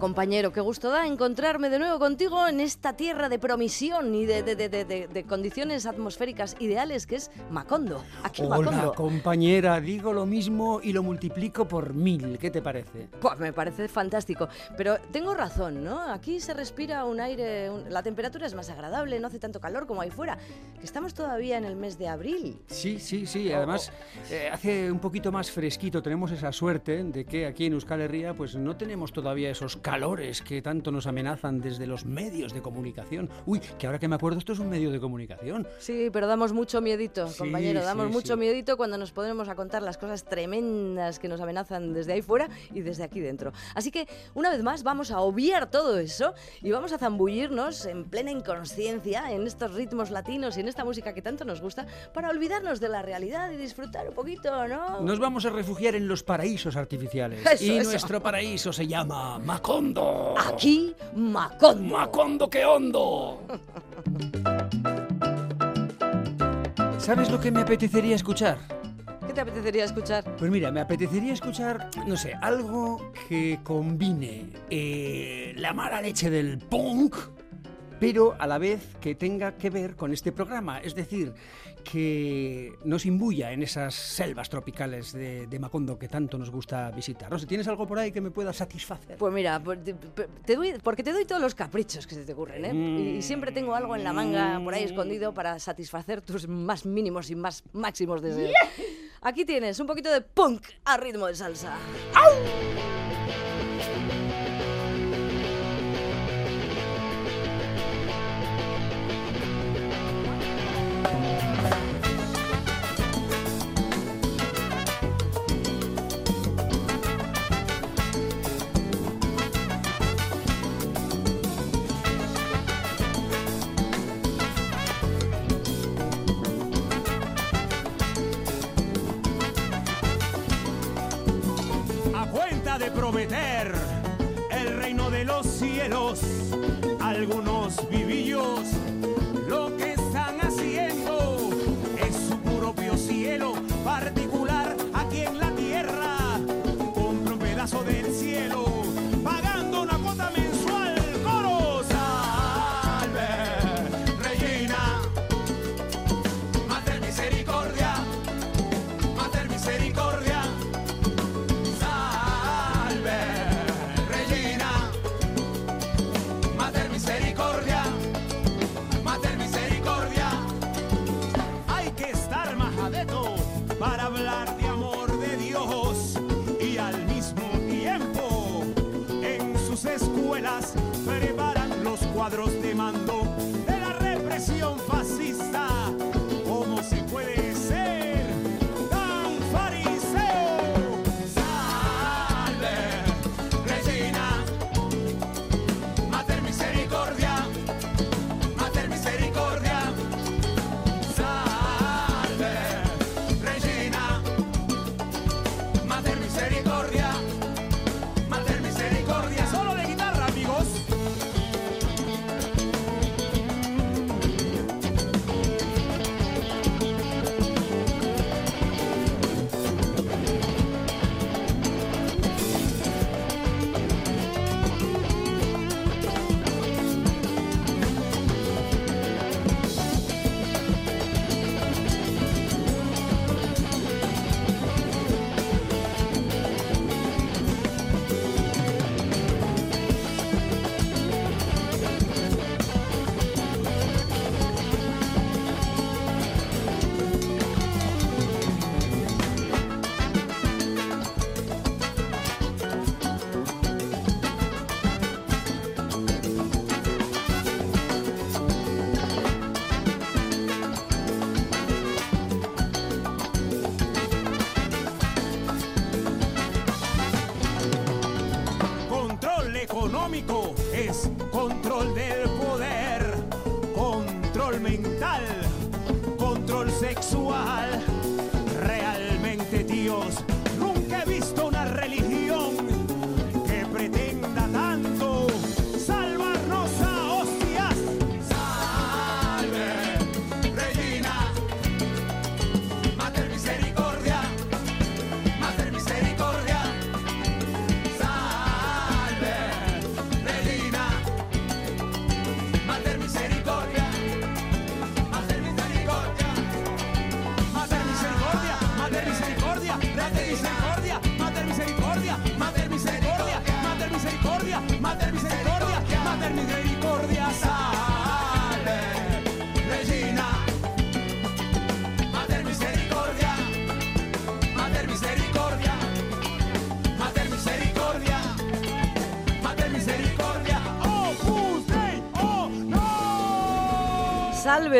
Compañero, qué gusto da encontrarme de nuevo contigo en esta tierra de promisión y de, de- de- de- condiciones atmosféricas ideales que es Macondo. Aquí Hola, Macondo. compañera, digo lo mismo y lo multiplico por mil. ¿Qué te parece? Pues me parece fantástico. Pero tengo razón, ¿no? Aquí se respira un aire, un- la temperatura es más agradable, no hace tanto calor como ahí fuera. Que estamos todavía en el mes de abril. Sí, sí, Oh, sí. Además, eh, hace un poquito más fresquito. Tenemos esa suerte de que aquí en Euskal Herria pues no tenemos todavía esos calores que tanto nos amenazan desde los medios de comunicación. Uy, que ahora que me acuerdo, esto es un medio de comunicación. Sí, pero damos mucho miedito, Sí, compañero. Damos sí, mucho sí. miedito cuando nos ponemos a contar las cosas tremendas que nos amenazan desde ahí fuera y desde aquí dentro. Así que, una vez más, vamos a obviar todo eso y vamos a zambullirnos en plena inconsciencia en estos ritmos latinos y en esta música que tanto nos gusta para olvidarnos de la realidad y disfrutar un poquito, ¿no? Nos vamos a refugiar en los paraísos artificiales. Eso, y eso. nuestro paraíso se llama Macondo. Aquí, Macondo. Macondo que hondo. ¿Sabes lo que me apetecería escuchar? ¿Qué te apetecería escuchar? Pues mira, me apetecería escuchar, no sé, algo que combine eh, la mala leche del punk, pero a la vez que tenga que ver con este programa. Es decir, que nos imbuya en esas selvas tropicales de, de Macondo que tanto nos gusta visitar. No sé, ¿tienes algo por ahí que me pueda satisfacer? Pues mira, te- doy- porque te doy todos los caprichos que se te ocurren, ¿eh? Y, y siempre tengo algo en la manga por ahí escondido para satisfacer tus más mínimos y más máximos deseos. Aquí tienes un poquito de punk a ritmo de salsa. a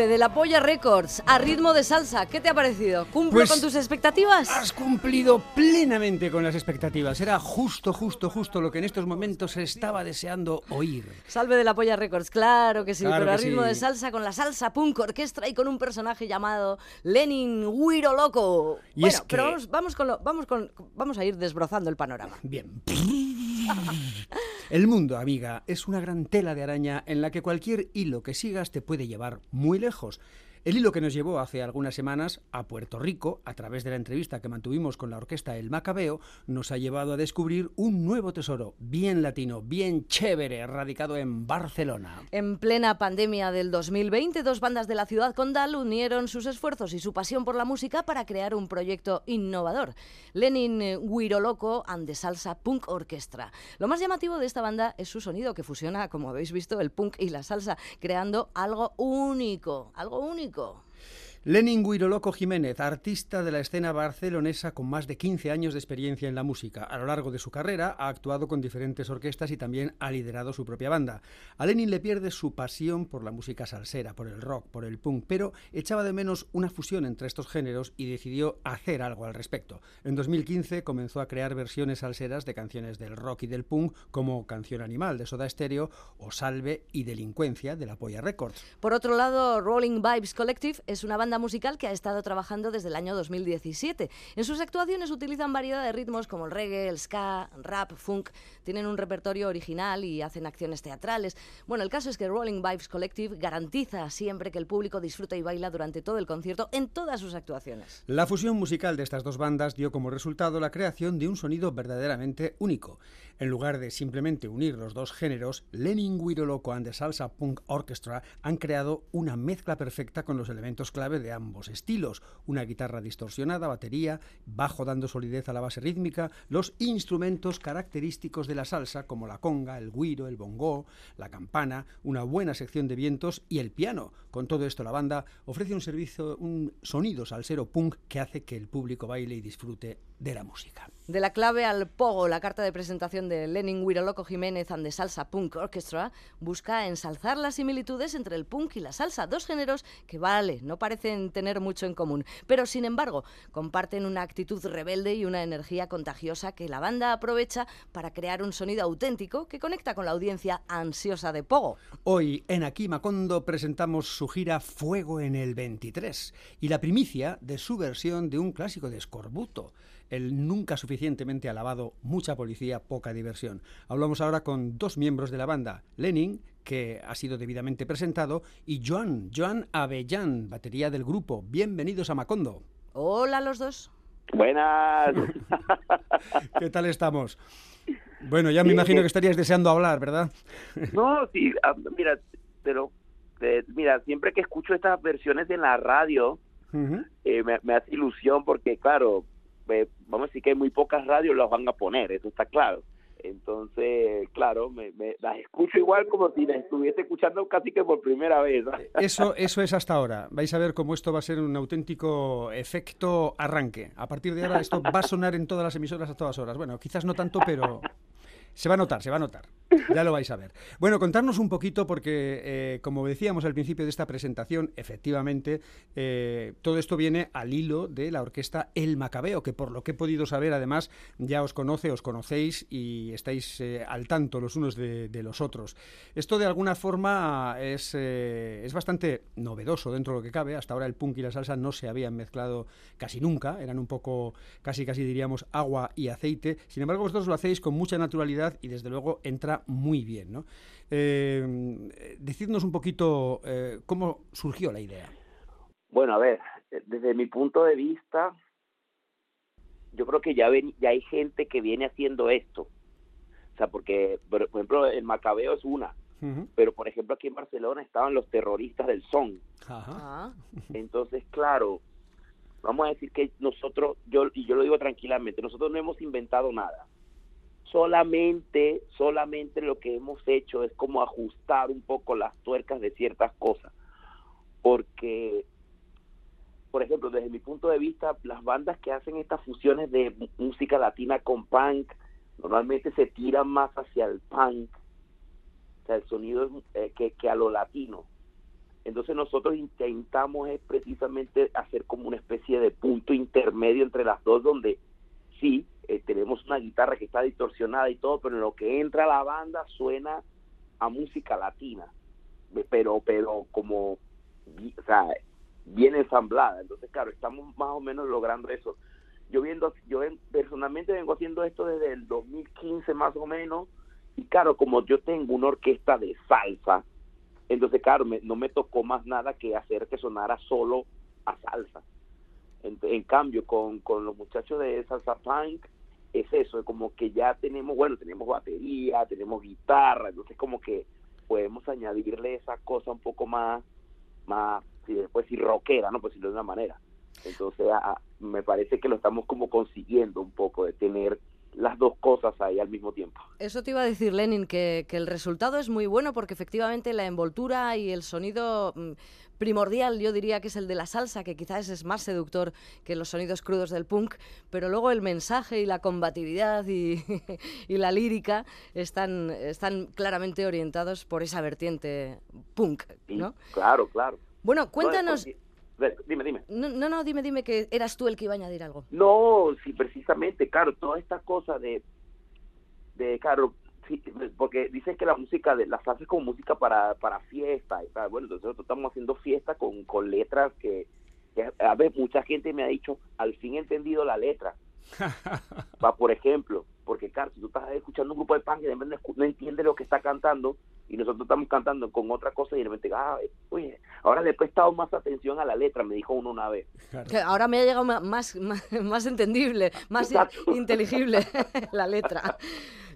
de la Polla Records a ritmo de salsa. ¿Qué te ha parecido? ¿Cumple pues con tus expectativas? Has cumplido plenamente con las expectativas. Era justo, justo, justo lo que en estos momentos se estaba deseando oír. Salve de la Polla Records, claro que sí, pero a ritmo de salsa con la salsa punk orquestra y con un personaje llamado Lenin Wiro Loco. Bueno, pero vamos, vamos, con lo, vamos, con, vamos a ir desbrozando el panorama. Bien. El mundo, amiga, es una gran tela de araña en la que cualquier hilo que sigas te puede llevar muy lejos. El hilo que nos llevó hace algunas semanas a Puerto Rico, a través de la entrevista que mantuvimos con la orquesta El Macabeo, nos ha llevado a descubrir un nuevo tesoro, bien latino, bien chévere, radicado en Barcelona. En plena pandemia del 2020, dos bandas de la ciudad condal unieron sus esfuerzos y su pasión por la música para crear un proyecto innovador, Lenin eh, Guiro Loco and the Salsa Punk Orchestra. Lo más llamativo de esta banda es su sonido que fusiona, como habéis visto, el punk y la salsa, creando algo único, algo único. amigo. Lenin Guiroloco Jiménez, artista de la escena barcelonesa con más de 15 años de experiencia en la música. A lo largo de su carrera ha actuado con diferentes orquestas y también ha liderado su propia banda. A Lenin le pierde su pasión por la música salsera, por el rock, por el punk, pero echaba de menos una fusión entre estos géneros y decidió hacer algo al respecto. En 2015 comenzó a crear versiones salseras de canciones del rock y del punk como Canción Animal de Soda Stereo o Salve y Delincuencia de la Polla Records. Por otro lado, Rolling Vibes Collective es una banda musical que ha estado trabajando desde el año 2017. En sus actuaciones utilizan variedad de ritmos como el reggae, el ska, rap, funk. Tienen un repertorio original y hacen acciones teatrales. Bueno, el caso es que Rolling Vibes Collective garantiza siempre que el público disfruta y baila durante todo el concierto en todas sus actuaciones. La fusión musical de estas dos bandas dio como resultado la creación de un sonido verdaderamente único. En lugar de simplemente unir los dos géneros, Lenin Guiro Loco and the Salsa Punk Orchestra han creado una mezcla perfecta con los elementos clave de ambos estilos. Una guitarra distorsionada, batería, bajo dando solidez a la base rítmica, los instrumentos característicos de la salsa como la conga, el guiro, el bongo, la campana, una buena sección de vientos y el piano. Con todo esto la banda ofrece un servicio, un sonido salsero punk que hace que el público baile y disfrute de la música. De la clave al pogo, la carta de presentación de Lenin Loco Jiménez and the Salsa Punk Orchestra busca ensalzar las similitudes entre el punk y la salsa, dos géneros que, vale, no parecen tener mucho en común, pero sin embargo comparten una actitud rebelde y una energía contagiosa que la banda aprovecha para crear un sonido auténtico que conecta con la audiencia ansiosa de pogo. Hoy en Aquí Macondo presentamos su gira Fuego en el 23 y la primicia de su versión de un clásico de Escorbuto, el nunca suficientemente alabado Mucha policía, poca diversión. Hablamos ahora con dos miembros de la banda, Lenin, que ha sido debidamente presentado, y Joan, Joan Avellán, batería del grupo. Bienvenidos a Macondo. Hola los dos. Buenas. ¿Qué tal estamos? Bueno, ya me imagino que estarías deseando hablar, ¿verdad? No, sí, ah, mira, pero eh, mira, siempre que escucho estas versiones en la radio, eh, me, me hace ilusión porque, claro, eh, vamos a decir que muy pocas radios las van a poner, eso está claro. Entonces, claro, me, las escucho igual como si las estuviese escuchando casi que por primera vez. ¿no? Eso, eso es hasta ahora. Vais a ver cómo esto va a ser un auténtico efecto arranque. A partir de ahora esto va a sonar en todas las emisoras a todas horas. Bueno, quizás no tanto, pero se va a notar, se va a notar. Ya lo vais a ver. Bueno, contarnos un poquito porque, eh, como decíamos al principio de esta presentación, efectivamente, eh, todo esto viene al hilo de la orquesta El Macabeo, que por lo que he podido saber, además, ya os conoce, os conocéis y estáis eh, al tanto los unos de, de los otros. Esto, de alguna forma, es, es bastante novedoso dentro de lo que cabe. Hasta ahora el punk y la salsa no se habían mezclado casi nunca, eran un poco, casi casi diríamos, agua y aceite. Sin embargo, vosotros lo hacéis con mucha naturalidad y desde luego entra muy bien. ¿no? Eh, decidnos un poquito eh, cómo surgió la idea. Bueno, a ver, desde mi punto de vista, yo creo que ya, ven, ya hay gente que viene haciendo esto. O sea, porque, por, ejemplo, el Macabeo es una, pero por ejemplo aquí en Barcelona estaban los terroristas del son. Ajá. Ah, Entonces, claro, vamos a decir que nosotros, yo y yo lo digo tranquilamente, nosotros no hemos inventado nada. Solamente, solamente lo que hemos hecho es como ajustar un poco las tuercas de ciertas cosas. Porque, por ejemplo, desde mi punto de vista, las bandas que hacen estas fusiones de música latina con punk, normalmente se tiran más hacia el punk, o sea, el sonido eh, que, que a lo latino. Entonces nosotros intentamos es precisamente hacer como una especie de punto intermedio entre las dos, donde sí, eh, tenemos una guitarra que está distorsionada y todo, pero en lo que entra la banda suena a música latina, pero, pero como, o sea, bien ensamblada. Entonces, claro, estamos más o menos logrando eso. Yo viendo, yo personalmente vengo haciendo esto desde el 2015 más o menos, y claro, como yo tengo una orquesta de salsa, entonces, claro, no me tocó más nada que hacer que sonara solo a salsa. En, cambio, con, con los muchachos de salsa punk, es eso, es como que ya tenemos, bueno, tenemos batería, tenemos guitarra, entonces como que podemos añadirle esa cosa un poco más, más, si después si rockera, ¿no? Pues decirlo de una manera. Entonces, me parece que lo estamos como consiguiendo un poco de tener las dos cosas ahí al mismo tiempo. Eso te iba a decir, Lenin, que, el resultado es muy bueno porque efectivamente la envoltura y el sonido mm, primordial, yo diría que es el de la salsa, que quizás es más seductor que los sonidos crudos del punk, pero luego el mensaje y la combatividad y, la lírica están, están claramente orientados por esa vertiente punk, ¿no? claro, claro. Bueno, cuéntanos... Dime, dime. No, no, dime, dime que eras tú el que iba a añadir algo. No, sí, precisamente, claro, toda esta cosa de, de claro, sí, porque dicen que la música, de la salsa es como música para, para fiesta, y tal. bueno, entonces nosotros estamos haciendo fiesta con, con letras que, a ver, mucha gente me ha dicho, al fin he entendido la letra. Va, por ejemplo, porque claro, si tú estás escuchando un grupo de punk y de repente no entiende lo que está cantando y nosotros estamos cantando con otra cosa y de repente, ah, oye, ahora le he prestado más atención a la letra, me dijo uno una vez. ahora me ha llegado más, más, entendible, más inteligible la letra.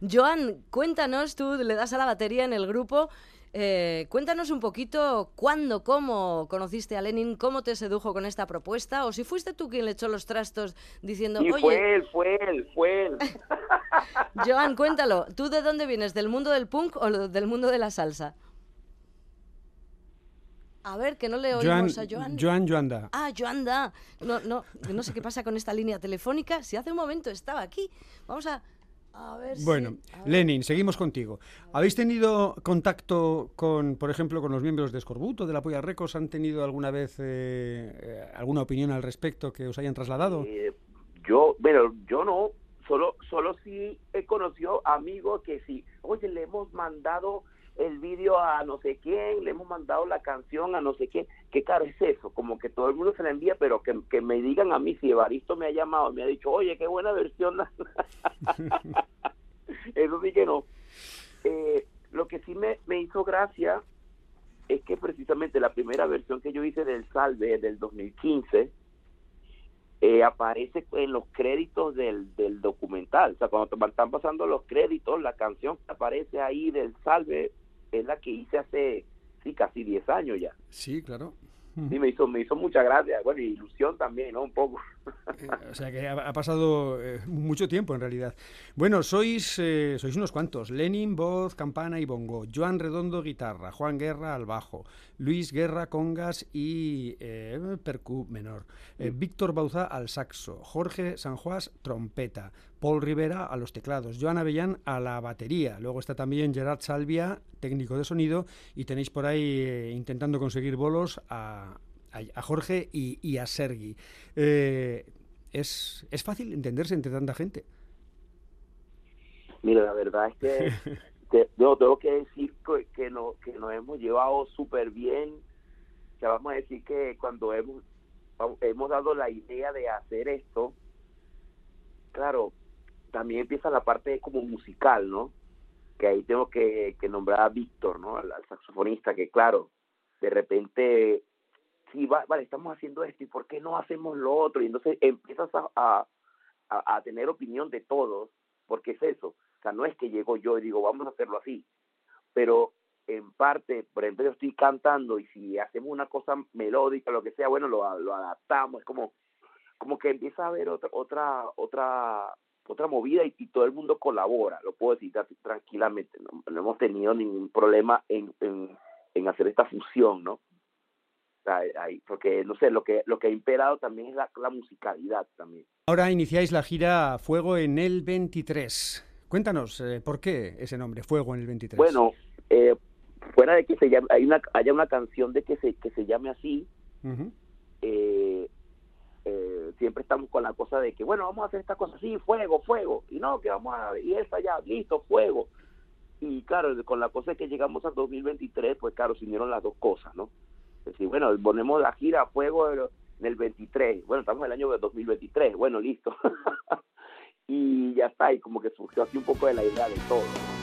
Joan, cuéntanos, tú le das a la batería en el grupo, eh, cuéntanos un poquito cuándo, cómo conociste a Lenin, cómo te sedujo con esta propuesta, o si fuiste tú quien le echó los trastos diciendo, sí, fue él, fue él, fue él. Joan, cuéntalo, ¿tú de dónde vienes? ¿Del mundo del punk o del mundo de la salsa? A ver, que no le oímos a Joan. Joan Joanda. Ah, Joanda. No, no, no sé qué pasa con esta línea telefónica. Si hace un momento estaba aquí. Vamos a bueno, Lenin, seguimos contigo. ¿Habéis tenido contacto con, por ejemplo, con los miembros de Escorbuto, de la Polla Recos? ¿Han tenido alguna vez eh, eh, alguna opinión al respecto que os hayan trasladado? Eh, yo, bueno, yo no. Solo, solo sí he conocido amigos que sí, oye, le hemos mandado el vídeo a no sé quién, le hemos mandado la canción a no sé quién, qué caro es eso, como que todo el mundo se la envía, pero que, que me digan a mí si Evaristo me ha llamado, me ha dicho, oye, qué buena versión. eso sí que no. Eh, lo que sí me, me hizo gracia es que precisamente la primera versión que yo hice del Salve del 2015 eh, aparece en los créditos del, del documental. O sea, cuando te están pasando los créditos, la canción que aparece ahí del Salve es la que hice hace, sí, casi 10 años ya. Sí, claro. Sí, me hizo, me hizo mucha gracia, bueno, y ilusión también, ¿no? Un poco. Eh, o sea que ha, pasado eh, mucho tiempo en realidad. Bueno, sois, eh, sois unos cuantos. Lenin, voz, campana y bongo. Joan Redondo, guitarra. Juan Guerra al bajo. Luis Guerra, congas y percu menor. Víctor Bauza al saxo. Jorge Sanjuás, trompeta. Paul Rivera a los teclados. Joan Avellán a la batería. Luego está también Gerard Salvia, técnico de sonido. Y tenéis por ahí intentando conseguir bolos a a, Jorge y, a Sergi. Eh, ¿es, ¿Es fácil entenderse entre tanta gente? Mira, la verdad es que yo tengo que decir que, que, no, que nos hemos llevado súper bien. O vamos a decir que cuando hemos, hemos dado la idea de hacer esto, claro, también empieza la parte como musical, ¿no? Que ahí tengo que, nombrar a Víctor, ¿no? al, saxofonista, que claro, de repente y vale, estamos haciendo esto y por qué no hacemos lo otro. Y entonces empiezas a, a, tener opinión de todos, porque es eso. O sea, no es que llego yo y digo, vamos a hacerlo así. Pero en parte, por ejemplo, yo estoy cantando y si hacemos una cosa melódica, lo que sea, bueno, lo, lo adaptamos. Es como, como que empieza a haber otra, otra, otra, otra movida y, todo el mundo colabora, lo puedo decir tranquilamente. No, hemos tenido ningún problema en, en, en hacer esta fusión, ¿no? Porque no sé, lo que, lo que ha imperado también es la, musicalidad también. Ahora iniciáis la gira Fuego en el 23. Cuéntanos, eh, ¿por qué ese nombre, Fuego en el 23? Bueno, eh, fuera de que se llame, hay una, haya una canción de que se, que se llame así, eh, eh, siempre estamos con la cosa de que, bueno, vamos a hacer esta cosa así, fuego, fuego, y no, que vamos a, y esa ya, listo, fuego. Y claro, con la cosa de que llegamos al 2023, pues claro, se unieron las dos cosas, ¿no? Decir, bueno, ponemos la gira a fuego en el 23, bueno, estamos en el año de 2023, bueno, listo. y ya está, y como que surgió así un poco de la idea de todo.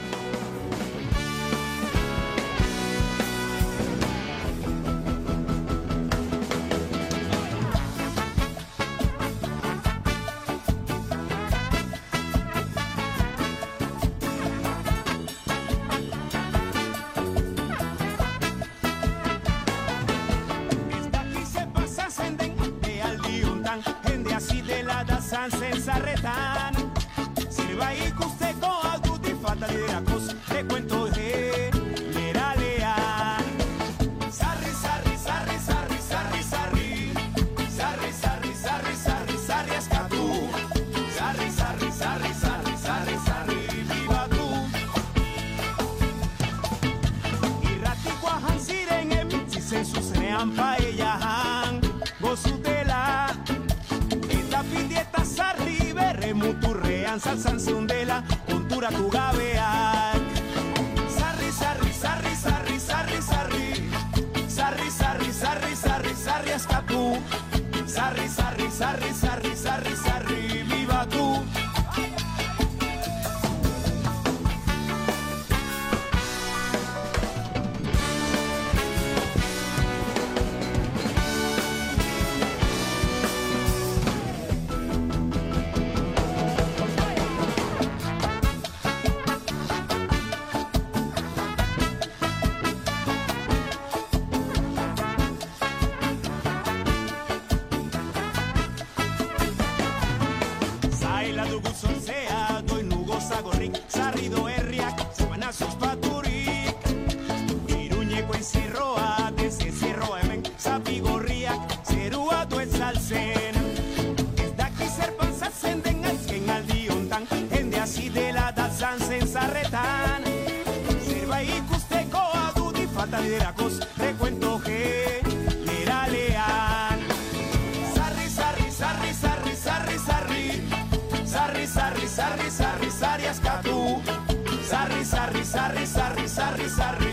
Sarri, sarri, sarri, sarri,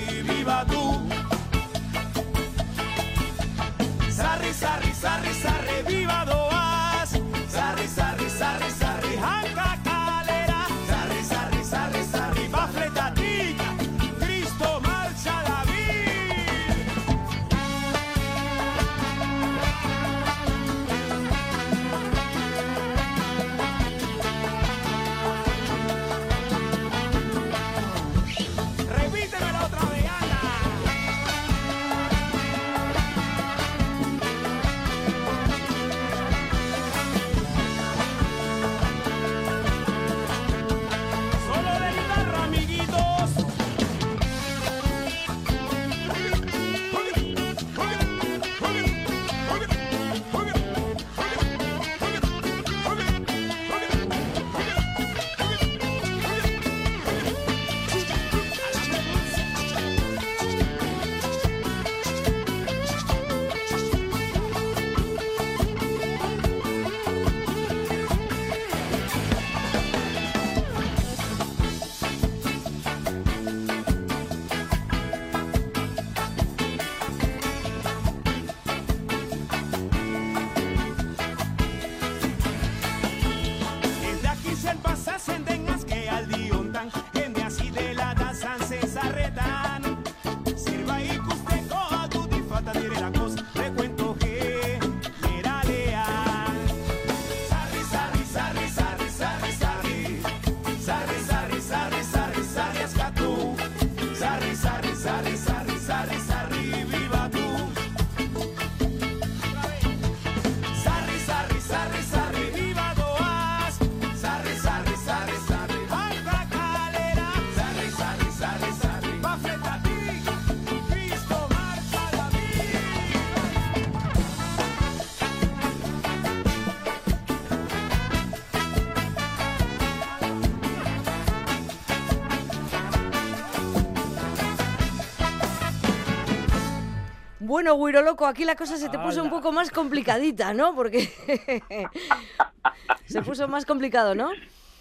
Bueno, Guiro Loco, aquí la cosa se te puso un poco más complicadita, ¿no? Porque se puso más complicado, ¿no?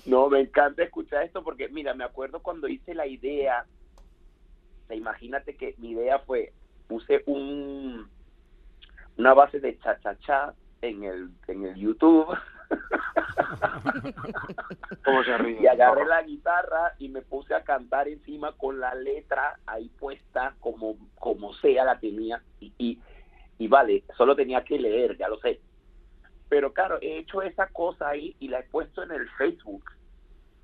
No, me encanta escuchar esto porque, mira, me acuerdo cuando hice la idea, o sea, imagínate que mi idea fue, puse un una base de cha-cha-cha en el, en el YouTube ¿Cómo se ríe? y agarré la guitarra y me puse a cantar encima con la letra ahí puesta como, como sea la tenía y, y, y vale, solo tenía que leer, ya lo sé. Pero claro, he hecho esa cosa ahí y la he puesto en el Facebook.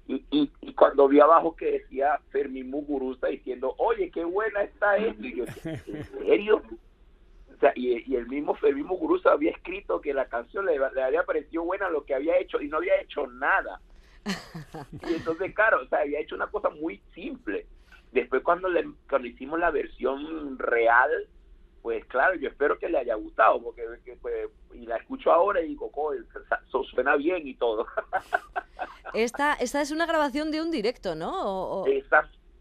Y, y, y cuando vi abajo que decía Fermín Muguruza diciendo, oye, qué buena está esto, y yo, ¿en serio? O sea, y, y el mismo Fermín Muguruza había escrito que la canción le, le había parecido buena lo que había hecho y no había hecho nada. Y entonces, claro, o sea, había hecho una cosa muy simple. Después cuando, le, cuando hicimos la versión real, pues claro, yo espero que le haya gustado, porque que, pues, y la escucho ahora y digo, "Coño, eso suena bien y todo. Esta, esta es una grabación de un directo, ¿no? O- o-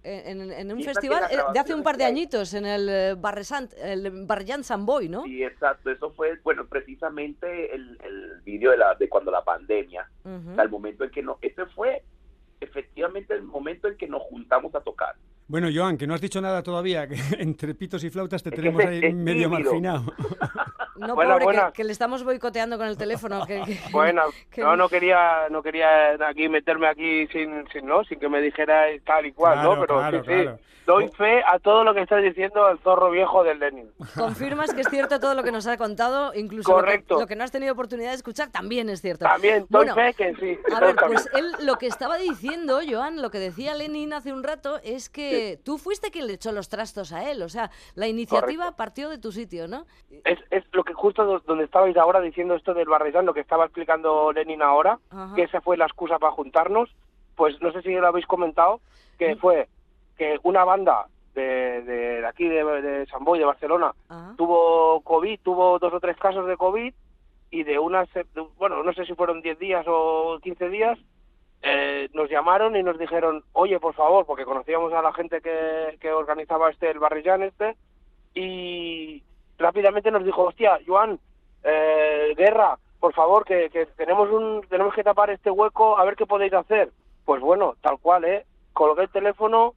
en, en un festival eh, de hace un par de añitos, en el eh, Barresant, el Barjan Samboy, ¿no? sí, exacto, eso fue, bueno, precisamente el, el vídeo de, la, de cuando la pandemia, o sea, el momento en que no, ese fue efectivamente el momento en que nos juntamos a tocar. Bueno, Joan, que no has dicho nada todavía, que entre pitos y flautas te Es tenemos ahí medio tímido. marginado. No, Buena, pobre, que- buena. Que, le estamos boicoteando con el teléfono. que- que- Bueno, que- yo no quería, no quería aquí meterme aquí sin, sin, ¿no? sin que me dijerais tal y cual, Claro, ¿no? Pero claro, sí, sí, doy fe a todo lo que está diciendo el zorro viejo del Lenin. Confirmas que es cierto todo lo que nos ha contado, incluso lo que- Correcto. Lo, que, no has tenido oportunidad de escuchar también es cierto. También doy Bueno, fe que sí. A ver, pues él lo que estaba diciendo, Joan, lo que decía Lenin hace un rato, es que tú fuiste quien le echó los trastos a él. O sea, la iniciativa Correcto. partió de tu sitio, ¿no? es, es lo que justo do- donde estabais ahora diciendo esto del Barrezán, lo que estaba explicando Lenin ahora, Ajá. que esa fue la excusa para juntarnos, pues no sé si lo habéis comentado, que fue que una banda de, de, de aquí, de, de San Boi, de Barcelona, Ajá. tuvo COVID, tuvo dos o tres casos de COVID, y de unas, bueno, no sé si fueron 10 días o 15 días, eh, nos llamaron y nos dijeron, oye, por favor, porque conocíamos a la gente que, que organizaba este, el Barrillán este, y rápidamente nos dijo, hostia, Joan, eh, Guerra, por favor, que, que tenemos un tenemos que tapar este hueco, a ver qué podéis hacer. Pues bueno, tal cual, ¿eh? Colgué el teléfono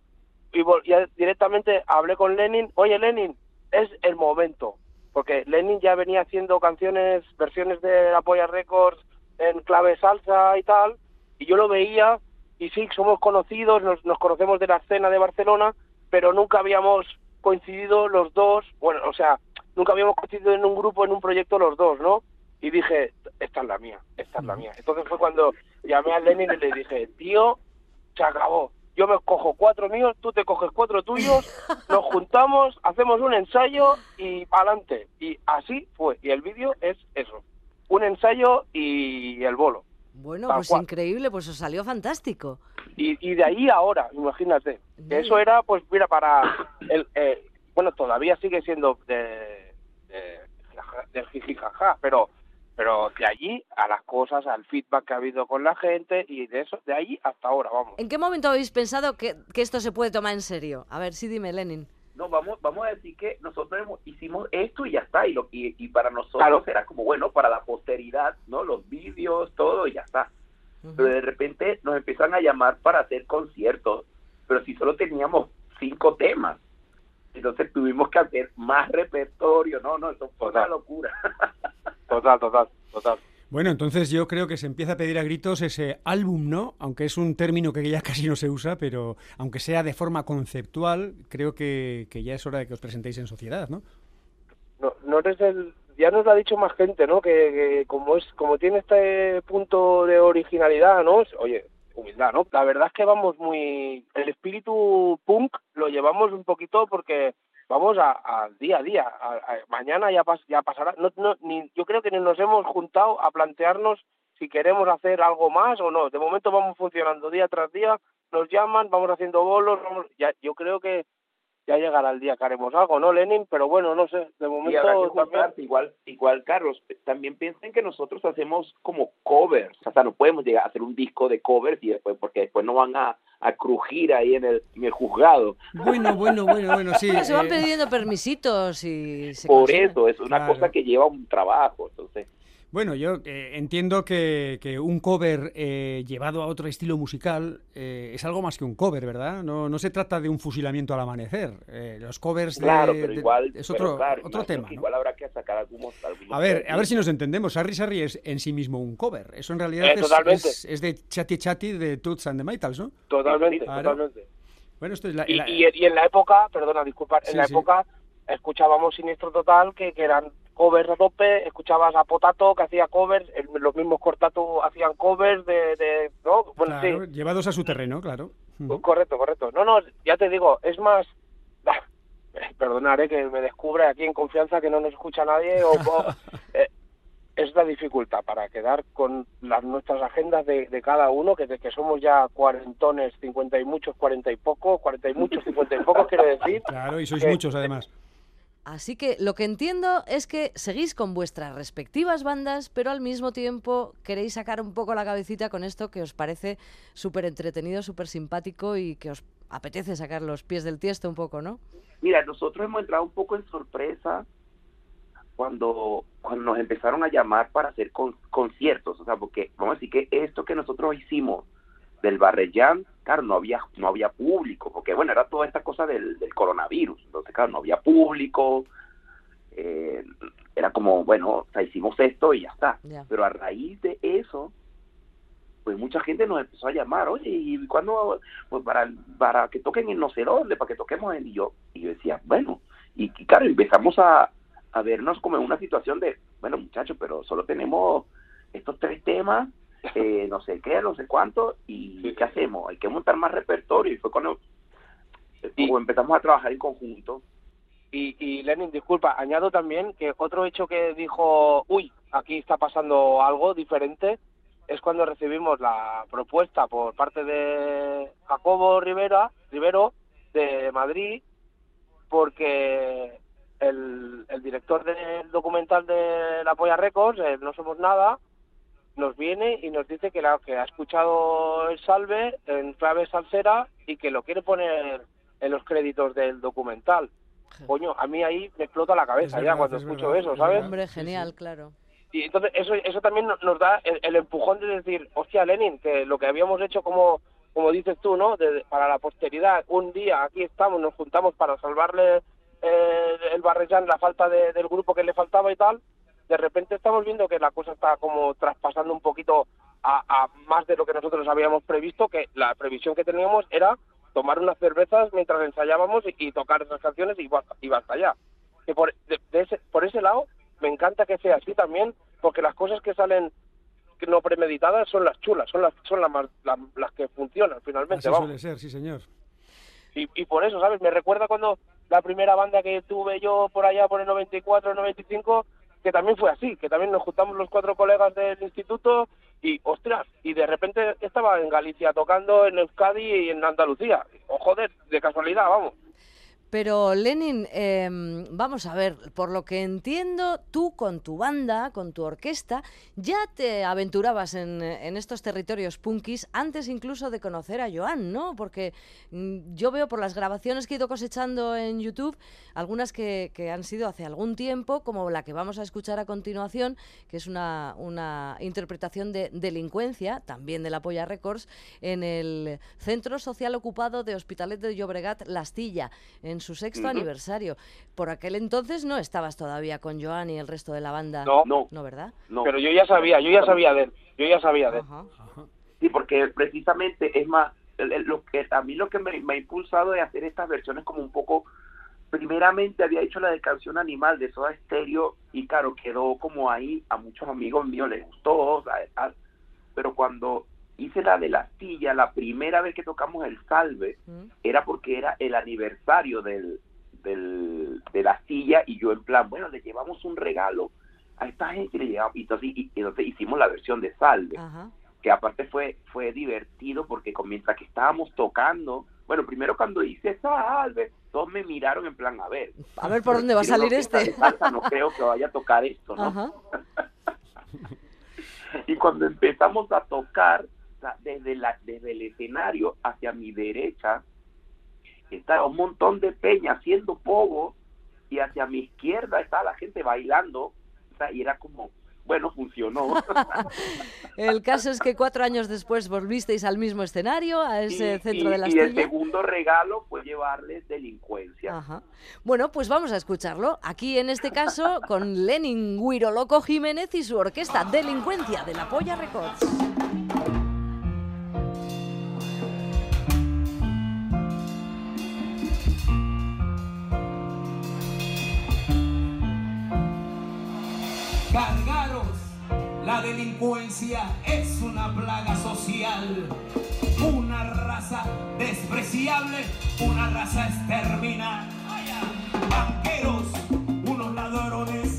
y ya directamente hablé con Lenin, oye Lenin, es el momento, porque Lenin ya venía haciendo canciones, versiones de la Polla Records en clave salsa y tal, y yo lo veía, y sí, somos conocidos, nos, nos conocemos de la escena de Barcelona, pero nunca habíamos coincidido los dos, bueno, o sea, nunca habíamos coincidido en un grupo, en un proyecto los dos, ¿no? Y dije, esta es la mía, esta es la mía. Entonces fue cuando llamé a Lenin y le dije, tío, se acabó. Yo me cojo cuatro míos, tú te coges cuatro tuyos, nos juntamos, hacemos un ensayo y adelante. Y así fue. Y el vídeo es eso. Un ensayo y el bolo. Bueno, pues cual. increíble, pues os salió fantástico. Y, y de ahí ahora, imagínate. Que eso era, pues mira, para... El, eh, bueno, todavía sigue siendo de, de, del jijijaja, pero pero de allí a las cosas, al feedback que ha habido con la gente y de eso, de allí hasta ahora, vamos. ¿En qué momento habéis pensado que, que esto se puede tomar en serio? A ver, sí, dime, Lenin. No, vamos, vamos a decir que nosotros hemos- hicimos esto y ya está. Y, lo, y, y para nosotros Claro. era como, bueno, para la posteridad, ¿no? Los vídeos, todo y ya está. Pero de repente nos empiezan a llamar para hacer conciertos, pero si solo teníamos cinco temas. Entonces tuvimos que hacer más repertorio. No, no, eso fue una Total. locura. Total, total, total. Bueno, entonces yo creo que se empieza a pedir a gritos ese álbum, ¿no? Aunque es un término que ya casi no se usa, pero aunque sea de forma conceptual, creo que, que ya es hora de que os presentéis en sociedad, ¿no? no, no eres el ya nos lo ha dicho más gente no que, que como es como tiene este punto de originalidad no oye humildad no la verdad es que vamos muy el espíritu punk lo llevamos un poquito porque vamos a- día a día A- mañana ya ya pasará no, no, ni yo creo que ni nos hemos juntado a plantearnos si queremos hacer algo más o no de momento vamos funcionando día tras día nos llaman vamos haciendo bolos vamos ya yo creo que ya llegará el día que haremos algo, ¿no, Lenin? Pero bueno, no sé, de Y momento habrá que también... Igual, igual, Carlos, también piensen que nosotros hacemos como covers. O sea, no podemos llegar a hacer un disco de covers y después, porque después no van a, a crujir ahí en el, en el juzgado. Bueno, bueno, bueno, bueno, sí. se van eh, pidiendo permisitos y se Por eso, es una Claro. cosa que lleva un trabajo. Entonces, Bueno, yo eh, entiendo que, que un cover eh, llevado a otro estilo musical eh, es algo más que un cover, ¿verdad? No, no se trata de un fusilamiento al amanecer. Eh, los covers de- claro, pero de- igual, es pero otro, claro, otro tema. Igual habrá que sacar algunos. algunos A ver, a ver si nos entendemos. Sarri Sarri es en sí mismo un cover. Eso en realidad Eh, es, totalmente. es- es de Chatty Chatty de Toots and the Maytals, ¿no? Totalmente, Claro. totalmente. Bueno, esto es la, Y, la- y, y en la época, perdona, disculpa, en Sí, la sí. época escuchábamos Siniestro Total, que, que eran covers a tope, escuchabas a Potato, que hacía covers, el- los mismos Cortato hacían covers de... de ¿no? Bueno, claro, sí, llevados a su terreno, claro. Ujú. correcto, correcto. No, no, ya te digo, es más... Perdonaré que me descubra aquí en confianza que no nos escucha nadie o... o- eh, es la dificultad para quedar con las nuestras agendas de, de cada uno, que, de que somos ya cuarentones, cincuenta y muchos, cuarenta y pocos, cuarenta y muchos, cincuenta y pocos, quiero decir. Claro, y sois que- muchos además. Así que lo que entiendo es que seguís con vuestras respectivas bandas, pero al mismo tiempo queréis sacar un poco la cabecita con esto que os parece súper entretenido, súper simpático y que os apetece sacar los pies del tiesto un poco, ¿no? Mira, nosotros hemos entrado un poco en sorpresa cuando, cuando nos empezaron a llamar para hacer con- conciertos, o sea, porque vamos a decir que esto que nosotros hicimos del Barrellán, claro, no había, no había público, porque bueno, era toda esta cosa del, del coronavirus, entonces claro, no había público, eh, era como, bueno, o sea, hicimos esto y ya está, pero a raíz de eso, pues mucha gente nos empezó a llamar, oye, ¿y cuándo? Pues para, para que toquen en no sé dónde, para que toquemos en... Y yo, y yo decía, bueno, y, y claro, empezamos a, a vernos como en una situación de, bueno, muchachos, pero solo tenemos estos tres temas, eh, no sé qué, no sé cuánto, y ¿qué hacemos? Hay que montar más repertorio, y fue cuando Y- como empezamos a trabajar en conjunto. Y, y Lenin, disculpa, añado también que otro hecho que dijo, uy, aquí está pasando algo diferente, es cuando recibimos la propuesta por parte de Jacobo Rivera, Rivero, de Madrid, porque el, el director del documental de La Polla Records, el No Somos Nada, nos viene y nos dice que, la, que ha escuchado el salve en clave salsera y que lo quiere poner en los créditos del documental. Coño, a mí ahí me explota la cabeza Es ya verdad, cuando es escucho verdad, eso, es ¿sabes? Hombre, genial, claro. Y entonces eso eso también no- nos da el, el empujón de decir, hostia, Lenin, que lo que habíamos hecho como como dices tú, ¿no? De- para la posteridad, un día aquí estamos, nos juntamos para salvarle eh, el Barrellán la falta de- del grupo que le faltaba y tal. De repente estamos viendo que la cosa está como traspasando un poquito a, a más de lo que nosotros habíamos previsto, que la previsión que teníamos era tomar unas cervezas mientras ensayábamos y, y tocar esas canciones y basta, y basta ya. Que por, de- de ese, por ese lado me encanta que sea así también, porque las cosas que salen no premeditadas son las chulas, son las son las, más- las, las que funcionan finalmente, Así vamos. suele ser, sí, señor. Y, y por eso, ¿sabes? Me recuerda cuando la primera banda que tuve yo por allá por el 94, 95, que también fue así, que también nos juntamos los cuatro colegas del instituto y, ostras, y de repente estaba en Galicia tocando, en Euskadi y en Andalucía. O joder, de casualidad, vamos. Pero Lenin, em, vamos a ver, por lo que entiendo, tú con tu banda, con tu orquesta, ya te aventurabas en, estos territorios punkis antes incluso de conocer a Joan, ¿no? Porque mm, yo veo por las grabaciones que he ido cosechando en YouTube, algunas que, han sido hace algún tiempo, como la que vamos a escuchar a continuación, que es una, una interpretación de Delincuencia, también de la Polla Records, en el Centro Social Ocupado de Hospitalet de Llobregat, Lastilla, en su sexto aniversario. Por aquel entonces no estabas todavía con Joan y el resto de la banda. No, No, No, ¿verdad? no. pero yo ya sabía, yo ya sabía de él, yo ya sabía de él. Ajá. Sí, porque precisamente es más, lo que a mí lo que me, me ha impulsado es hacer estas versiones como un poco, primeramente había hecho la de canción animal de Soda Stereo y claro, quedó como ahí, a muchos amigos míos les gustó, o sea, tal. pero cuando hice la de la astilla, la primera vez que tocamos el salve, era porque era el aniversario del, del, de la astilla y yo en plan, bueno, le llevamos un regalo a esta gente y le llevamos, y entonces, y- entonces hicimos la versión de salve que aparte fue fue divertido porque con- mientras que estábamos tocando, bueno, primero cuando hice salve, todos me miraron en plan, a ver, A ver por dónde va a salir este. salsa, no creo que vaya a tocar esto, ¿no? Y cuando empezamos a tocar, desde, la, desde el escenario hacia mi derecha estaba un montón de peña haciendo pogo y hacia mi izquierda estaba la gente bailando, o sea, y era como, bueno, funcionó. El caso es que cuatro años después volvisteis al mismo escenario, a ese Y- centro y- de la Y el segundo regalo fue llevarles delincuencia. Ajá. Bueno, pues vamos a escucharlo. Aquí en este caso con Lenin Guiro Loco Jiménez y su orquesta Delincuencia de la Polla Records. Cargaros, la delincuencia es una plaga social, una raza despreciable, una raza exterminada. Banqueros, unos ladrones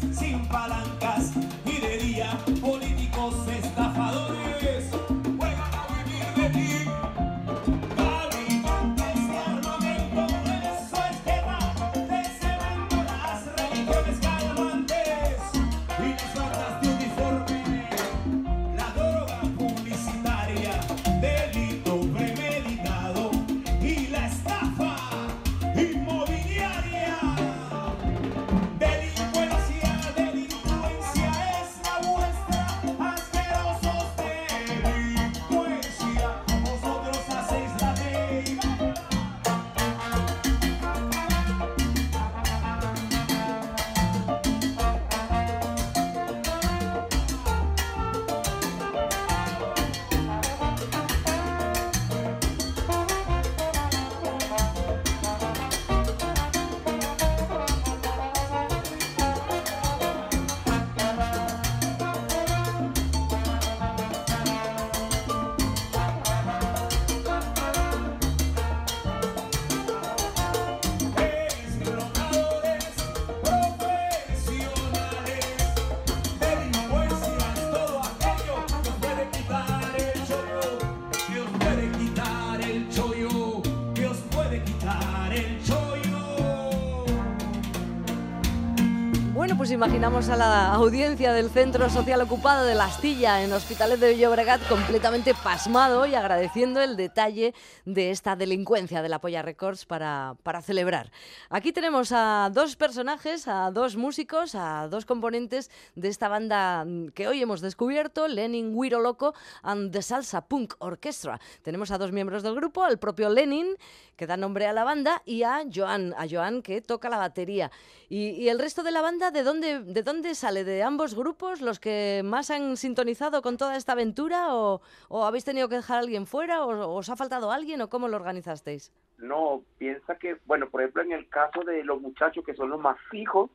imaginamos a la audiencia del Centro Social Ocupado de La Astilla en Hospitalet de Llobregat completamente pasmado y agradeciendo el detalle de esta delincuencia de la Polla Records para, para celebrar. Aquí tenemos a dos personajes, a dos músicos, a dos componentes de esta banda que hoy hemos descubierto, Lenin Guiro Loco and the Salsa Punk Orchestra. Tenemos a dos miembros del grupo, al propio Lenin, que da nombre a la banda, y a Joan, a Joan que toca la batería. Y, y el resto de la banda, ¿de dónde, ¿de dónde sale? ¿De ambos grupos? ¿Los que más han sintonizado con toda esta aventura? ¿O, o habéis tenido que dejar a alguien fuera? ¿O os ha faltado alguien? ¿O cómo lo organizasteis? No, piensa que, bueno, por ejemplo, en el caso de los muchachos que son los más fijos,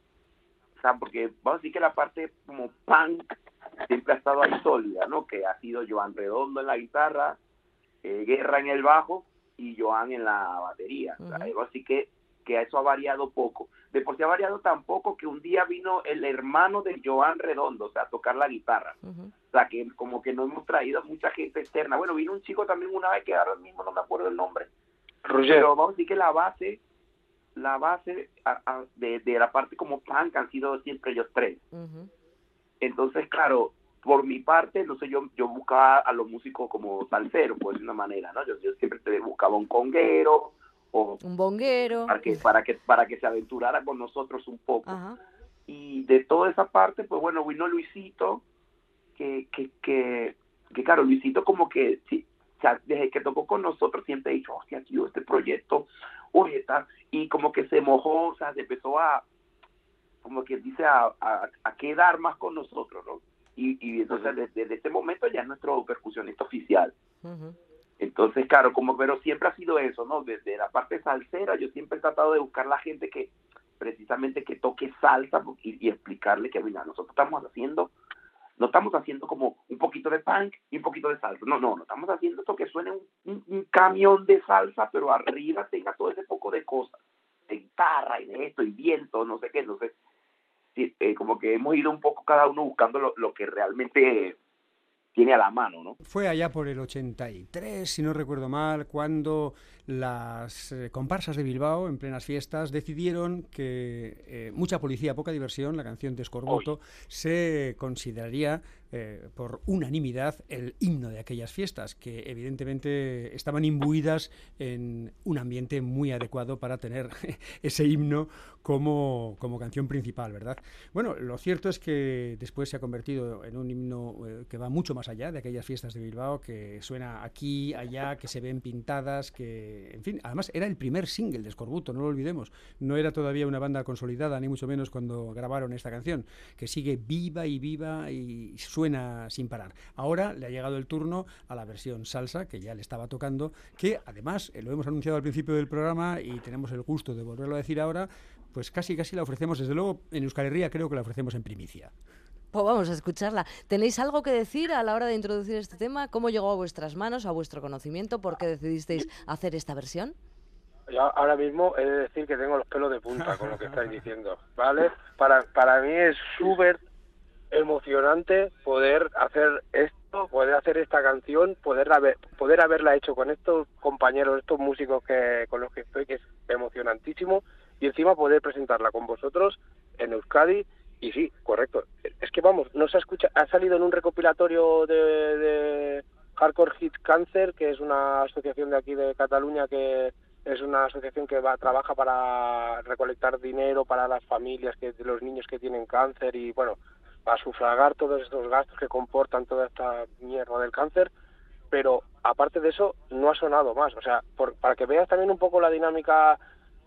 o sea, porque vamos a decir que la parte como punk siempre ha estado ahí sólida, ¿no? Que ha sido Joan Redondo en la guitarra, eh, Guerra en el bajo y Joan en la batería. O sea, así que, que eso ha variado poco. De por sí ha variado tan poco que un día vino el hermano de Joan Redondo, o sea, a tocar la guitarra. Ujú. O sea, que como que no hemos traído mucha gente externa. Bueno, vino un chico también una vez que ahora mismo no me acuerdo el nombre. Pero vamos a decir que la base, la base a- a- de, de la parte como punk han sido siempre ellos tres. Entonces, claro, por mi parte, no sé, yo, yo buscaba a los músicos como salseros, por decir una manera, ¿no? Yo, yo siempre te buscaba un conguero o Un bonguero. para que, para que, para que se aventurara con nosotros un poco. Ajá. Y de toda esa parte, pues bueno, vino Luisito, que, que, que, que claro, Luisito como que, sí, o sea, desde que tocó con nosotros siempre he dicho, hostia, tío, este proyecto, oye, está, y como que se mojó, o sea, se empezó a, como que dice, a, a, a quedar más con nosotros, ¿no? Y, y entonces desde, desde ese momento ya es nuestro percusionista oficial. Ujú. Entonces, claro, como, pero siempre ha sido eso, ¿no? Desde la parte salsera, yo siempre he tratado de buscar la gente que, precisamente, que toque salsa y, explicarle que, mira, nosotros estamos haciendo, no estamos haciendo como un poquito de punk y un poquito de salsa. No, no, no estamos haciendo esto que suene un, camión de salsa, pero arriba tenga todo ese poco de cosas, de guitarra y de esto y viento, no sé qué, entonces, sí, eh, como que hemos ido un poco cada uno buscando lo, lo que realmente tiene a la mano, ¿no? Fue allá por el 83, si no recuerdo mal, cuando las eh, comparsas de Bilbao, en plenas fiestas, decidieron que eh, mucha policía, poca diversión, la canción de Escorbuto, se consideraría eh, por unanimidad el himno de aquellas fiestas, que evidentemente estaban imbuidas en un ambiente muy adecuado para tener ese himno como, como canción principal, ¿verdad? Bueno, lo cierto es que después se ha convertido en un himno que va mucho más allá de aquellas fiestas de Bilbao, que suena aquí, allá, que se ven pintadas, que, en fin, además era el primer single de Escorbuto, no lo olvidemos. No era todavía una banda consolidada, ni mucho menos cuando grabaron esta canción, que sigue viva y viva y suena sin parar. Ahora le ha llegado el turno a la versión salsa, que ya le estaba tocando, que además eh, lo hemos anunciado al principio del programa y tenemos el gusto de volverlo a decir ahora, pues casi casi la ofrecemos, desde luego en Euskal Herria creo que la ofrecemos en primicia. Pues vamos a escucharla. ¿Tenéis algo que decir a la hora de introducir este tema? ¿Cómo llegó a vuestras manos, a vuestro conocimiento? ¿Por qué decidisteis hacer esta versión? Yo ahora mismo he de decir que tengo los pelos de punta con lo que estáis diciendo, ¿vale? Para, para mí es súper emocionante poder hacer esto, poder hacer esta canción, poder, haber, poder haberla hecho con estos compañeros, estos músicos que con los que estoy, que es emocionantísimo, y encima poder presentarla con vosotros en Euskadi. Y sí, correcto. Es que vamos, no se escucha, ha salido en un recopilatorio de, de Hardcore Hit Cancer, que es una asociación de aquí de Cataluña que es una asociación que va trabaja para recolectar dinero para las familias que los niños que tienen cáncer y bueno para sufragar todos estos gastos que comportan toda esta mierda del cáncer pero aparte de eso no ha sonado más o sea por- para que veas también un poco la dinámica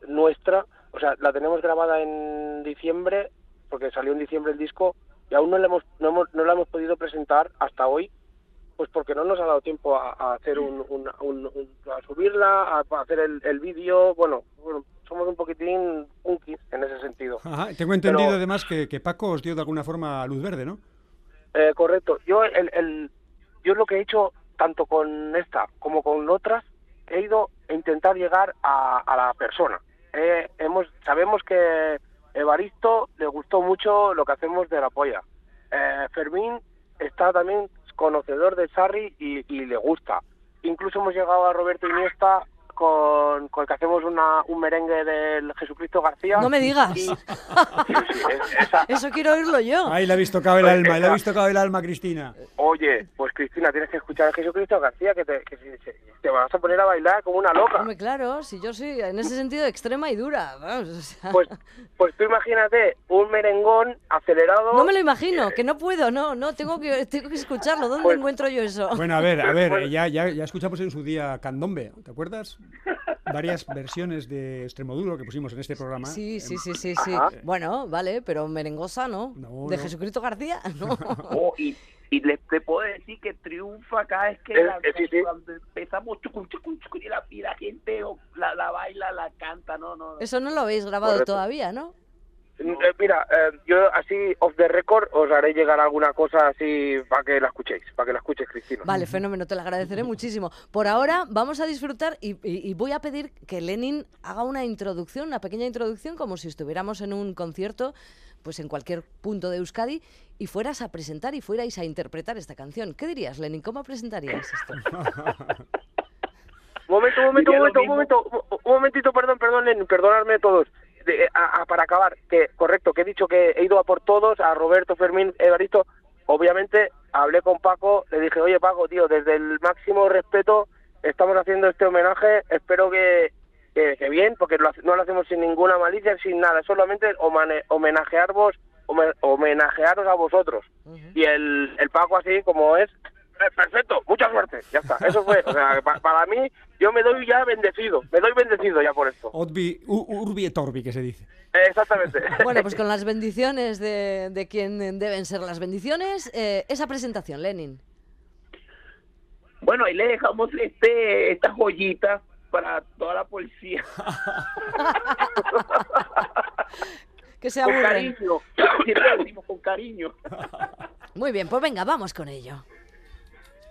nuestra o sea la tenemos grabada en diciembre porque salió en diciembre el disco y aún no la hemos no, hemos, no la hemos podido presentar hasta hoy pues porque no nos ha dado tiempo a, a hacer un, un- un- un- a subirla, a, a hacer el, el vídeo, bueno, bueno, somos un poquitín punkis en ese sentido. Ajá, tengo entendido Pero- además que, que Paco os dio de alguna forma luz verde, ¿no? Eh, correcto. Yo el, el yo lo que he hecho tanto con esta como con otras he ido a intentar llegar a, a la persona. Eh, hemos sabemos que Evaristo le gustó mucho lo que hacemos de la polla. Eh, Fermín está también conocedor de Sarri y, y le gusta. Incluso hemos llegado a Roberto Iniesta con, con el que hacemos una, un merengue del Jesucristo García. No me digas. Y- sí, sí, es- esa- Eso quiero oírlo yo. Ahí le habéis tocado el Pues alma, le esa- habéis tocado el alma, Cristina. Oye, pues Cristina, tienes que escuchar a Jesucristo García, que te, que te vas a poner a bailar como una loca. Hombre, claro, si yo soy en ese sentido extrema y dura. vamos, o sea, Pues, pues tú imagínate un merengón acelerado. no me lo imagino, que no puedo, no, no, tengo que, tengo que escucharlo. ¿Dónde Pues- encuentro yo eso? Bueno, a ver, a ver, pues- ya, ya, ya escuchamos en su día Candombe, ¿te acuerdas? Varias versiones de Extremoduro que pusimos en este programa. Sí, sí, sí, sí, sí. Ajá. Bueno, vale, pero merengosa, ¿no? No, de no. Jesucristo García, no. Oh, y, y les te puedo decir que triunfa cada vez que Eh, la- eh, sí, sí. cuando empezamos chucun, chucun, chucun, y, la, y la gente o, la, la baila, la canta, no, no. no. Eso no lo habéis grabado Correcto. todavía, ¿no? Eh, mira, eh, yo así off the record os haré llegar alguna cosa así para que la escuchéis, para que la escuches, Cristina. Vale, fenómeno, te lo agradeceré muchísimo. Por ahora vamos a disfrutar y, y- y voy a pedir que Lenin haga una introducción, una pequeña introducción, como si estuviéramos en un concierto, pues en cualquier punto de Euskadi, y fueras a presentar y fuerais a interpretar esta canción. ¿Qué dirías, Lenin? ¿Cómo presentarías esto? Un momento, un momento, Diría momento, momento, un- momentito, perdón, perdón, Lenin, perdonadme todos. De- a- a- para acabar, que correcto, que he dicho que he ido a por todos, a Roberto, Fermín, Evaristo. Obviamente hablé con Paco, le dije, oye Paco, tío, desde el máximo respeto estamos haciendo este homenaje, espero que, que, que bien, porque lo no lo hacemos sin ninguna malicia, sin nada, solamente homenajearos, home- homenajearos a vosotros. Y el, el Paco así como es, perfecto, mucha suerte, ya está, eso fue, o sea, pa- para mí yo me doy ya bendecido, me doy bendecido ya por esto. Otbi, u- urbi et orbi, que se dice. Exactamente. Bueno, pues con las bendiciones de, de quien deben ser las bendiciones, eh, esa presentación, Lenin. Bueno, ahí le dejamos este esta joyita para toda la policía. Que se con aburren. cariño. Siempre lo decimos con cariño. Muy bien, pues venga, vamos con ello.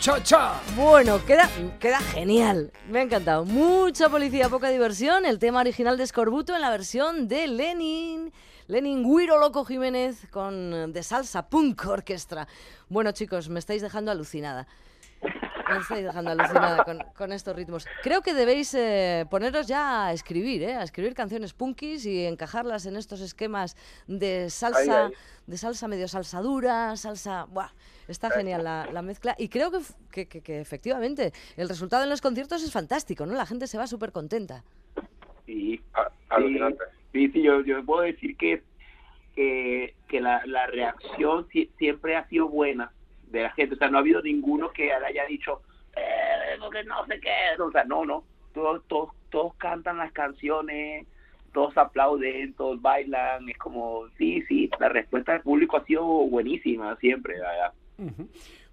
¡Muchacha! Bueno, queda, queda genial. Me ha encantado. Mucha policía, poca diversión. El tema original de Scorbuto en la versión de Lenin. Lenin Guiro Loco Jiménez con eh, de Salsa Punk Orquestra. Bueno, chicos, me estáis dejando alucinada. Me estáis dejando alucinada con, con estos ritmos. Creo que debéis eh, poneros ya a escribir, ¿eh? a escribir canciones punkis y encajarlas en estos esquemas de salsa, Ahí, ahí. de salsa medio salsa dura, salsa. Buah, está genial la, la mezcla. Y creo que, que- que- que efectivamente el resultado en los conciertos es fantástico, ¿no? La gente se va súper contenta. Sí, alucinante. Sí, sí, yo, yo puedo decir que, que, que la, la reacción si- siempre ha sido buena de la gente. O sea, no ha habido ninguno que haya dicho, eh, porque no sé qué. O sea, no, no. Todos, todos, todos cantan las canciones, todos aplauden, todos bailan. Es como, sí, sí, la respuesta del público ha sido buenísima siempre,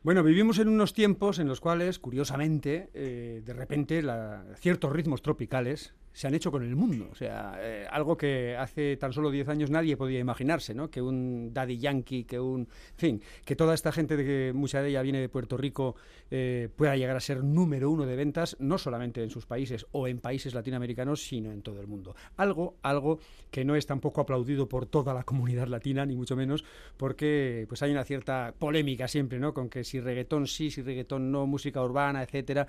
Bueno, vivimos en unos tiempos en los cuales, curiosamente, eh, de repente la- ciertos ritmos tropicales se han hecho con el mundo. O sea, eh, algo que hace tan solo 10 años nadie podía imaginarse, ¿no? Que un Daddy Yankee, que un... En fin, que toda esta gente, de que mucha de ella viene de Puerto Rico, eh, pueda llegar a ser número uno de ventas, no solamente en sus países o en países latinoamericanos, sino en todo el mundo. Algo, algo que no es tampoco aplaudido por toda la comunidad latina, ni mucho menos, porque pues hay una cierta polémica siempre, ¿no? Con que si reggaetón sí, si reggaetón no, música urbana, etcétera.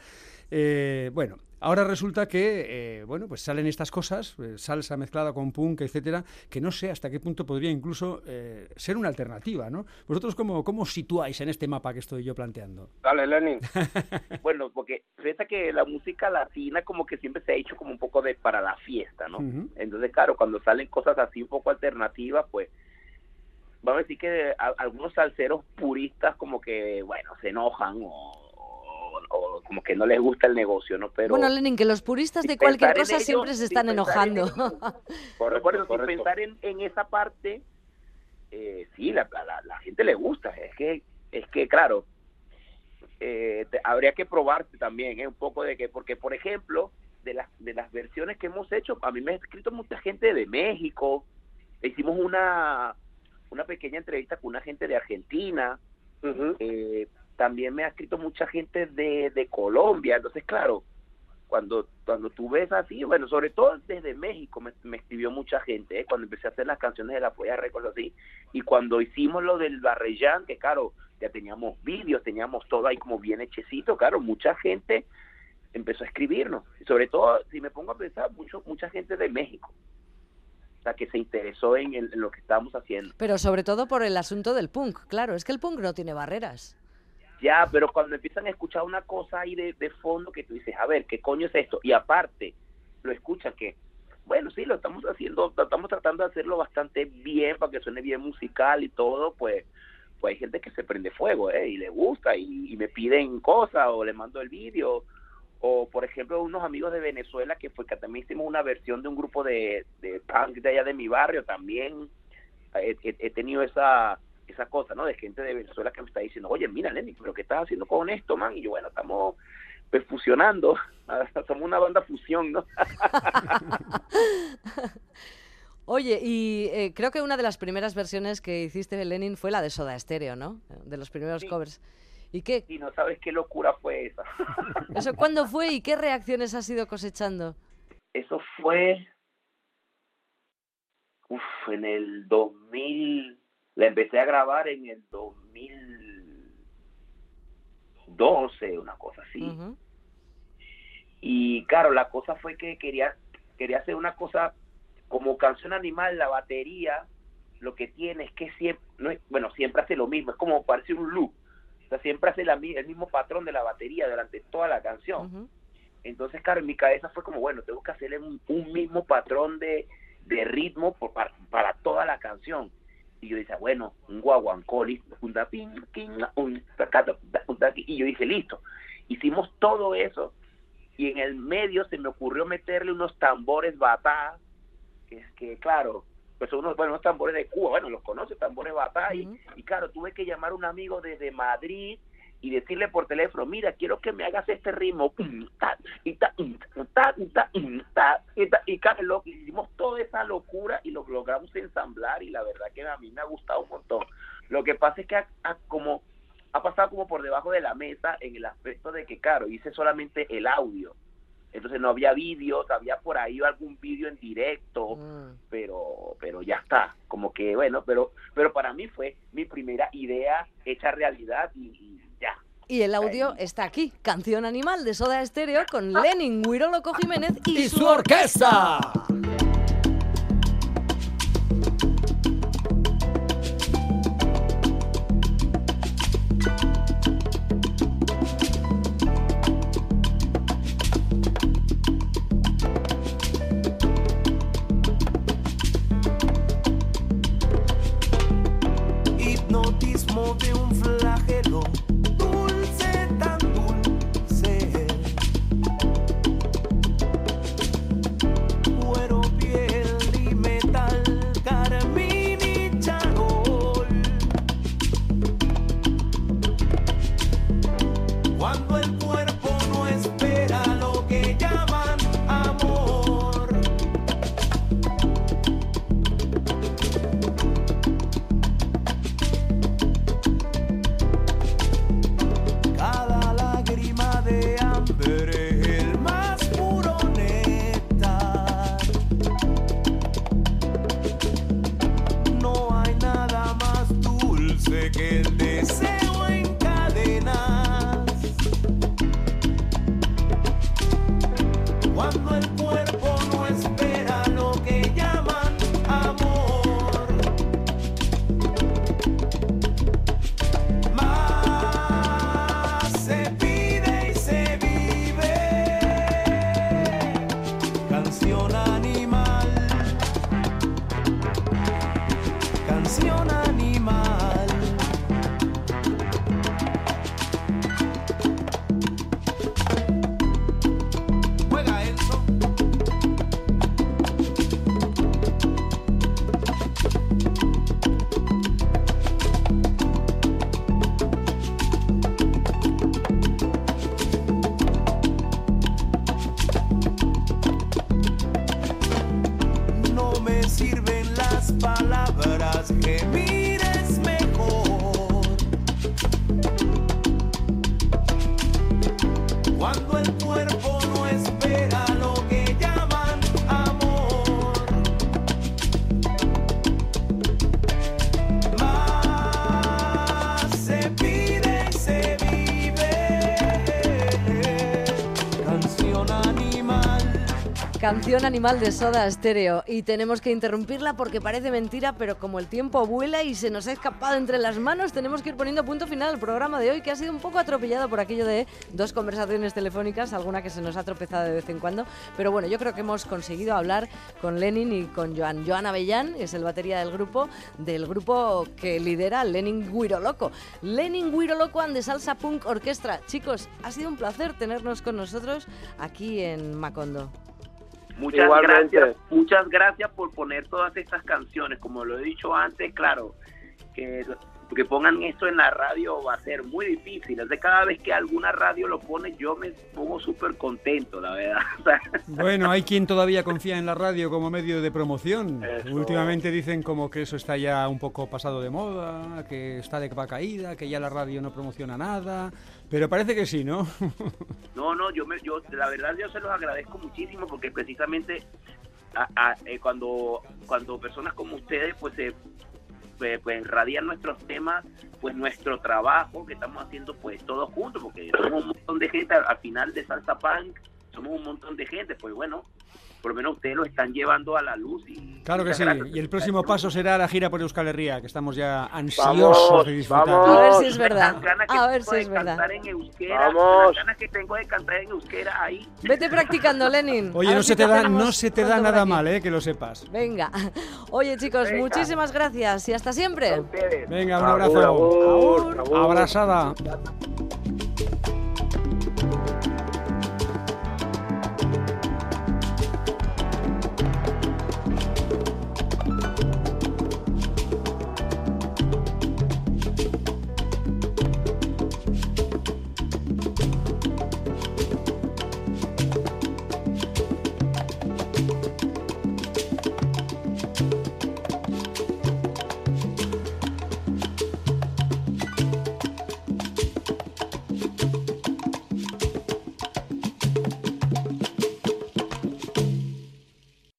Eh, bueno, ahora resulta que, eh, bueno, pues salen estas cosas, eh, salsa mezclada con punk, etcétera, que no sé hasta qué punto podría incluso eh, ser una alternativa, ¿no? ¿Vosotros cómo, cómo situáis en este mapa que estoy yo planteando? Dale, Lenin. Bueno, porque fíjate que la música latina como que siempre se ha hecho como un poco de para la fiesta, ¿no? Entonces, claro, cuando salen cosas así un poco alternativas, pues vamos a decir que a- algunos salseros puristas como que, bueno, se enojan o, o- como que no les gusta el negocio, ¿no? Pero bueno, Lenin, que los puristas de cualquier en cosa siempre se están en enojando. Correcto, por eso, sin pensar en, en esa parte, eh, sí, la, la, la gente le gusta. Es que, es que claro, eh, te- habría que probarte también, ¿eh? un poco de que, porque por ejemplo, de las, de las versiones que hemos hecho, a mí me ha escrito mucha gente de México, hicimos una, una pequeña entrevista con una gente de Argentina, eh, también me ha escrito mucha gente de, de Colombia, entonces claro, cuando cuando tú ves así, bueno, sobre todo desde México me, escribió mucha gente, ¿eh? cuando empecé a hacer las canciones de la Polla Records así, y cuando hicimos lo del Barrellán, que claro, ya teníamos vídeos, teníamos todo ahí como bien hechecito, claro, mucha gente empezó a escribirnos, sobre todo, si me pongo a pensar, mucho, mucha gente de México, o sea, que se interesó en, el- en lo que estábamos haciendo. Pero sobre todo por el asunto del punk, claro, es que el punk no tiene barreras. Ya, pero cuando empiezan a escuchar una cosa ahí de, de fondo que tú dices, a ver, ¿qué coño es esto? Y aparte, lo escuchan que, bueno, sí, lo estamos haciendo, estamos tratando de hacerlo bastante bien para que suene bien musical y todo, pues pues hay gente que se prende fuego, ¿eh? Y le gusta y, me piden cosas o le mando el vídeo. O, por ejemplo, unos amigos de Venezuela que fue que también hicimos una versión de un grupo de, de punk de allá de mi barrio, también he, he- he tenido esa esa cosa, ¿no? De gente de Venezuela que me está diciendo, oye, mira, Lenny, pero ¿qué estás haciendo con esto, man? Y yo, bueno, estamos pues, fusionando, somos una banda fusión, ¿no? Oye, y eh, creo que una de las primeras versiones que hiciste de Lenin fue la de Soda Stereo, ¿no? De los primeros Sí. covers. ¿Y qué? Y no sabes qué locura fue esa. ¿Eso cuándo fue y qué reacciones has ido cosechando? Eso fue, uf, en el 2000, la empecé a grabar en el 2012, una cosa así. Y claro, la cosa fue que quería, quería hacer una cosa como canción animal, la batería, lo que tiene es que siempre, no es- bueno, siempre hace lo mismo, es como parece un loop. O sea, siempre hace la el mismo patrón de la batería durante toda la canción. Entonces, claro, en mi cabeza fue como, bueno, tengo que hacerle un, un mismo patrón de, de ritmo por- para, para toda la canción. Y yo decía, bueno, un guaguancó, listo, un y yo dije, listo. Hicimos todo eso y en el medio se me ocurrió meterle unos tambores batá, que es que, claro, pues son unos, bueno, unos tambores de Cuba, bueno, los conoce, tambores batá, y, y claro, tuve que llamar a un amigo desde Madrid y decirle por teléfono, mira, quiero que me hagas este ritmo, pum, ta, y ta, ta, ta, ta, y ta, y claro, lo- hicimos toda esa locura y lo logramos ensamblar y la verdad que a mí me ha gustado un montón. Lo que pasa es que ha- ha como ha pasado como por debajo de la mesa en el aspecto de que, claro, hice solamente el audio. Entonces no había vídeos, había por ahí algún vídeo en directo, Mm. pero pero ya está. Como que bueno pero pero para mí fue mi primera idea hecha realidad y, y ya. Y el audio está aquí, Canción Animal de Soda Stereo con Lenin, Huiro Loco Jiménez y, ¡Y su orquesta! Hipnotismo Canción animal de Soda Stereo. Y tenemos que interrumpirla porque parece mentira, pero como el tiempo vuela y se nos ha escapado entre las manos, tenemos que ir poniendo punto final al programa de hoy, que ha sido un poco atropellado por aquello de dos conversaciones telefónicas, alguna que se nos ha tropezado de vez en cuando. Pero bueno, yo creo que hemos conseguido hablar con Lenin y con Joan. Joan Avellán es el batería del grupo, del grupo que lidera Lenin Guiro Loco. Lenin Guiro Loco and the Salsa Punk Orquestra. Chicos, ha sido un placer tenernos con nosotros aquí en Macondo. Muchas Igualmente. gracias, muchas gracias por poner todas estas canciones. Como lo he dicho antes, claro, que, que pongan esto en la radio va a ser muy difícil. Cada vez que alguna radio lo pone, yo me pongo súper contento, la verdad. Bueno, hay quien todavía confía en la radio como medio de promoción. Eso. Últimamente dicen como que eso está ya un poco pasado de moda, que está de caída, que ya la radio no promociona nada. Pero parece que sí, ¿no? No, no, yo, me, yo la verdad yo se los agradezco muchísimo porque precisamente a- a- eh, cuando cuando personas como ustedes pues se pues, pues, radian nuestros temas, pues nuestro trabajo que estamos haciendo pues todos juntos, porque somos un montón de gente al final de Salsa Punk, somos un montón de gente, pues bueno, por lo menos ustedes lo están llevando a la luz y Claro que sí. gracias. Y el próximo paso será la gira por Euskal Herria, que estamos ya ansiosos Vamos, de disfrutar. vamos. A ver si es verdad. A ver si es verdad. cantar en euskera, Vamos. las ganas que tengo de cantar en euskera ahí Vete practicando, Lenin. Oye, no se te da, no se te da nada mal, ¿eh? Que lo sepas. Venga. Oye, chicos, Venga. muchísimas gracias y hasta siempre. Venga, un abrazo. Abrazada.